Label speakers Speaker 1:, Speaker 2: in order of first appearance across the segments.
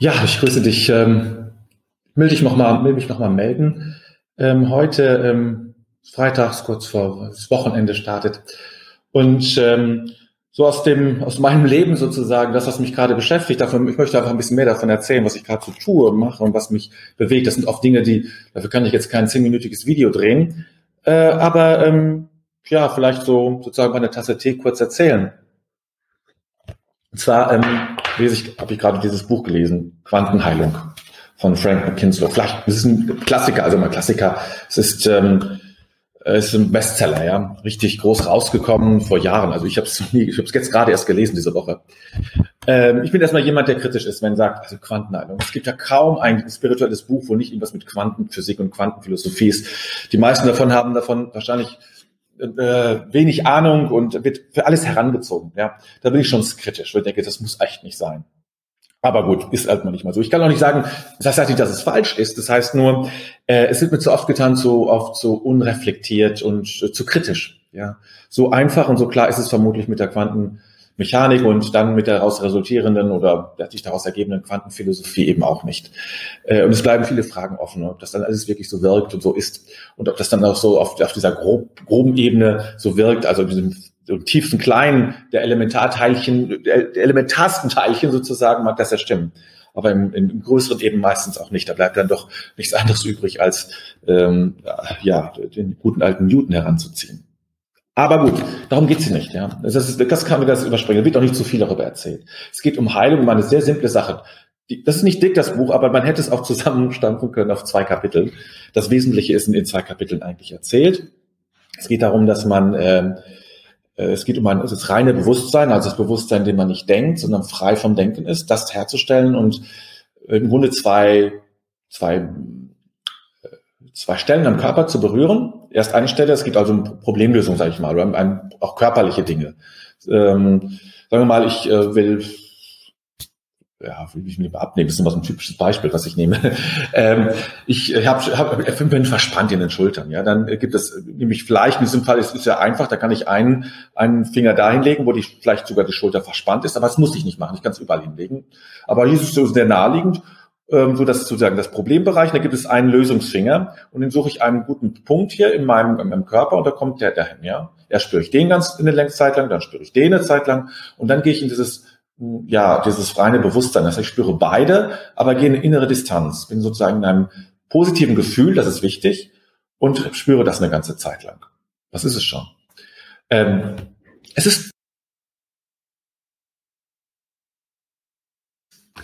Speaker 1: Ja, ich grüße dich. Ähm, will, dich noch mal, will mich nochmal melden. Ähm, heute ähm, freitags, kurz vor das Wochenende startet. Und ähm, so aus dem, aus meinem Leben sozusagen, das, was mich gerade beschäftigt, davon, ich möchte einfach ein bisschen mehr davon erzählen, was ich gerade so tue, mache und was mich bewegt. Das sind oft Dinge, die, dafür kann ich jetzt kein zehnminütiges Video drehen. Äh, aber ähm, ja, vielleicht so sozusagen meine Tasse Tee kurz erzählen. Und zwar ähm, lese ich, habe ich gerade dieses Buch gelesen, Quantenheilung von Frank McKinslow. Vielleicht, es ist ein Klassiker, also mal Klassiker. Es ist, ähm, es ist ein Bestseller, ja, richtig groß rausgekommen vor Jahren. Also ich habe es nie, ich habe es jetzt gerade erst gelesen diese Woche. Ähm, ich bin erstmal jemand, der kritisch ist, wenn sagt, also Quantenheilung. Es gibt ja kaum ein spirituelles Buch, wo nicht irgendwas mit Quantenphysik und Quantenphilosophie ist. Die meisten davon haben davon wahrscheinlich äh, wenig Ahnung und wird für alles herangezogen. Ja, da bin ich schon kritisch, weil ich denke, das muss echt nicht sein. Aber gut, ist halt mal nicht mal so. Ich kann auch nicht sagen, das heißt nicht, dass es falsch ist. Das heißt nur, äh, es wird mir zu oft getan, so oft so unreflektiert und äh, zu kritisch. Ja, so einfach und so klar ist es vermutlich mit der Quanten Mechanik und dann mit daraus resultierenden oder sich daraus ergebenden Quantenphilosophie eben auch nicht. Äh, und es bleiben viele Fragen offen, ob das dann alles wirklich so wirkt und so ist und ob das dann auch so auf, auf dieser grob, groben Ebene so wirkt, also diesem so tiefsten Kleinen der Elementarteilchen, der elementarsten Teilchen sozusagen, mag das ja stimmen. Aber im, im größeren eben meistens auch nicht. Da bleibt dann doch nichts anderes übrig, als ähm, ja, den guten alten Newton heranzuziehen. Aber gut, darum geht's hier nicht. Ja. Das, ist, das kann man das überspringen. Da wird auch nicht zu viel darüber erzählt. Es geht um Heilung, um eine sehr simple Sache. Das ist nicht dick, das Buch, aber man hätte es auch zusammenstampfen können auf zwei Kapitel. Das Wesentliche ist in zwei Kapiteln eigentlich erzählt. Es geht darum, dass man, ähm, äh, es geht um ein, das reine Bewusstsein, also das Bewusstsein, dem man nicht denkt, sondern frei vom Denken ist, das herzustellen und im Grunde zwei, zwei zwei Stellen am Körper zu berühren. Erst eine Stelle, es geht also um Problemlösung, sage ich mal, oder um, auch körperliche Dinge. Ähm, sagen wir mal, ich äh, will ja, will ich mir abnehmen, das ist immer so ein typisches Beispiel, was ich nehme. ähm, ich hab, hab, bin verspannt in den Schultern, ja, dann gibt es nämlich vielleicht, in diesem Fall ist es ja einfach, da kann ich einen, einen Finger dahin legen, wo die, vielleicht sogar die Schulter verspannt ist, aber das muss ich nicht machen, ich kann es überall hinlegen. Aber hier ist es so sehr naheliegend ähm, so dass sozusagen das Problembereich, da gibt es einen Lösungsfinger und den suche ich einen guten Punkt hier in meinem, in meinem Körper und da kommt der dahin, ja. Erst spüre ich den ganz in eine Zeit lang, dann spüre ich den eine Zeit lang und dann gehe ich in dieses, ja, dieses reine Bewusstsein. Das heißt, ich spüre beide, aber gehe in eine innere Distanz, bin sozusagen in einem positiven Gefühl, das ist wichtig und spüre das eine ganze Zeit lang. Was ist es schon? Ähm, es ist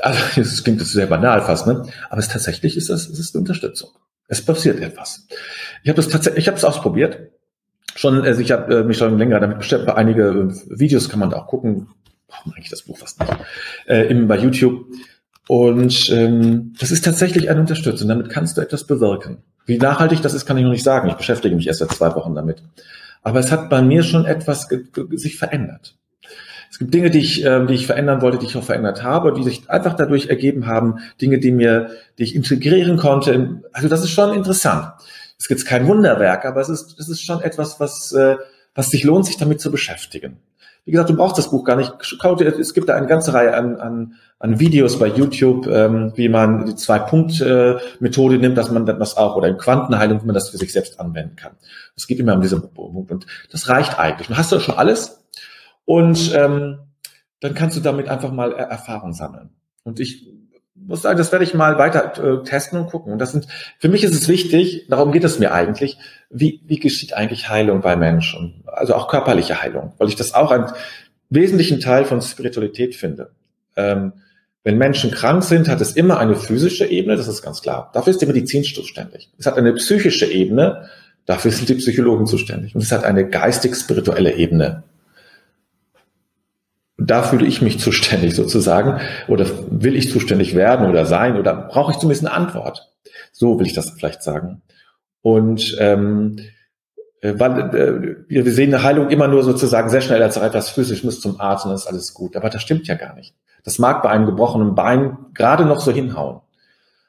Speaker 1: also es klingt jetzt sehr banal fast, ne? Aber es tatsächlich ist es, es ist eine Unterstützung. Es passiert etwas. Ich habe das tatsächlich, ich habe es ausprobiert. Schon, also ich habe äh, mich schon länger damit beschäftigt. Einige äh, Videos kann man da auch gucken. Warum eigentlich das Buch fast nicht? Äh, eben bei YouTube. Und ähm, das ist tatsächlich eine Unterstützung. Damit kannst du etwas bewirken. Wie nachhaltig das ist, kann ich noch nicht sagen. Ich beschäftige mich erst seit zwei Wochen damit. Aber es hat bei mir schon etwas sich verändert. Es gibt Dinge, die ich, äh, die ich verändern wollte, die ich auch verändert habe, die sich einfach dadurch ergeben haben, Dinge, die mir, die ich integrieren konnte. Also das ist schon interessant. Es gibt kein Wunderwerk, aber es ist, es ist schon etwas, was, äh, was sich lohnt, sich damit zu beschäftigen. Wie gesagt, du brauchst das Buch gar nicht. Es gibt da eine ganze Reihe an, an, an Videos bei YouTube, ähm, wie man die Zwei-Punkt-Methode nimmt, dass man das auch, oder in Quantenheilung, wie man das für sich selbst anwenden kann. Es geht immer um diesen Punkt. Und das reicht eigentlich. Hast du schon alles. Und ähm, dann kannst du damit einfach mal Erfahrung sammeln. Und ich muss sagen, das werde ich mal weiter äh, testen und gucken. Und das sind, für mich ist es wichtig, darum geht es mir eigentlich, wie, wie geschieht eigentlich Heilung bei Menschen? Also auch körperliche Heilung, weil ich das auch einen wesentlichen Teil von Spiritualität finde. Ähm, wenn Menschen krank sind, hat es immer eine physische Ebene, das ist ganz klar. Dafür ist die Medizin zuständig. Es hat eine psychische Ebene, dafür sind die Psychologen zuständig. Und es hat eine geistig-spirituelle Ebene da fühle ich mich zuständig sozusagen oder will ich zuständig werden oder sein oder brauche ich zumindest eine Antwort. So will ich das vielleicht sagen. Und ähm, äh, weil äh, wir sehen eine Heilung immer nur sozusagen sehr schnell als etwas physisch, muss zum Arzt und dann ist alles gut. Aber das stimmt ja gar nicht. Das mag bei einem gebrochenen Bein gerade noch so hinhauen.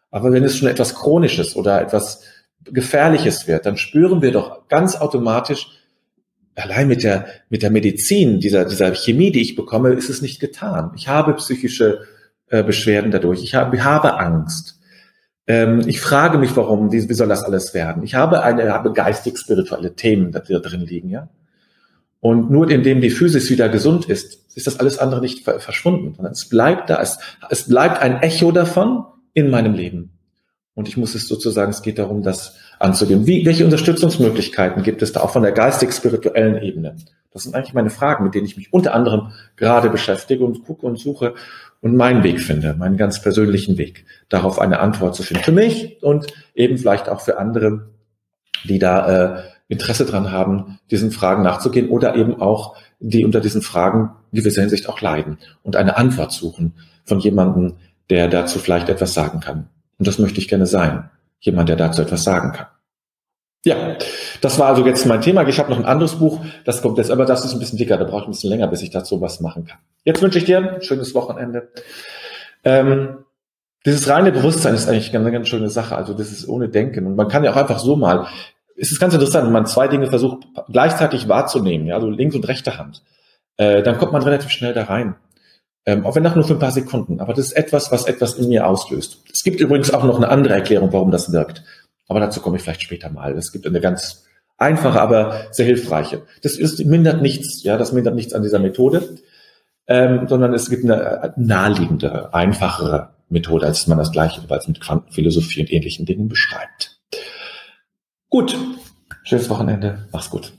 Speaker 1: Aber wenn es schon etwas Chronisches oder etwas Gefährliches wird, dann spüren wir doch ganz automatisch, allein mit der, mit der Medizin, dieser, dieser Chemie, die ich bekomme, ist es nicht getan. Ich habe psychische äh, Beschwerden dadurch. Ich habe, habe Angst. Ähm, ich frage mich, warum, wie, wie soll das alles werden? Ich habe eine, habe geistig-spirituelle Themen, die da drin liegen, ja. Und nur indem die Physis wieder gesund ist, ist das alles andere nicht verschwunden, sondern es bleibt da. Es, es bleibt ein Echo davon in meinem Leben. Und ich muss es sozusagen, es geht darum, das anzugehen. Wie, welche Unterstützungsmöglichkeiten gibt es da auch von der geistig-spirituellen Ebene? Das sind eigentlich meine Fragen, mit denen ich mich unter anderem gerade beschäftige und gucke und suche und meinen Weg finde, meinen ganz persönlichen Weg, darauf eine Antwort zu finden. Für mich und eben vielleicht auch für andere, die da äh, Interesse dran haben, diesen Fragen nachzugehen oder eben auch die unter diesen Fragen gewisser Hinsicht auch leiden und eine Antwort suchen von jemandem, der dazu vielleicht etwas sagen kann. Und das möchte ich gerne sein. Jemand, der dazu etwas sagen kann. Ja, das war also jetzt mein Thema. Ich habe noch ein anderes Buch, das kommt jetzt, aber das ist ein bisschen dicker, da brauche ich ein bisschen länger, bis ich dazu was machen kann. Jetzt wünsche ich dir ein schönes Wochenende. Ähm, dieses reine Bewusstsein ist eigentlich eine ganz schöne Sache. Also das ist ohne Denken. Und man kann ja auch einfach so mal, es ist ganz interessant, wenn man zwei Dinge versucht gleichzeitig wahrzunehmen, ja, also links und rechte Hand, äh, dann kommt man relativ schnell da rein. Ähm, auch wenn nach nur für ein paar Sekunden. Aber das ist etwas, was etwas in mir auslöst. Es gibt übrigens auch noch eine andere Erklärung, warum das wirkt. Aber dazu komme ich vielleicht später mal. Es gibt eine ganz einfache, aber sehr hilfreiche. Das ist, mindert nichts, ja, das mindert nichts an dieser Methode, ähm, sondern es gibt eine naheliegende, einfachere Methode, als man das gleiche jeweils mit Quantenphilosophie und ähnlichen Dingen beschreibt. Gut, schönes Wochenende, mach's gut.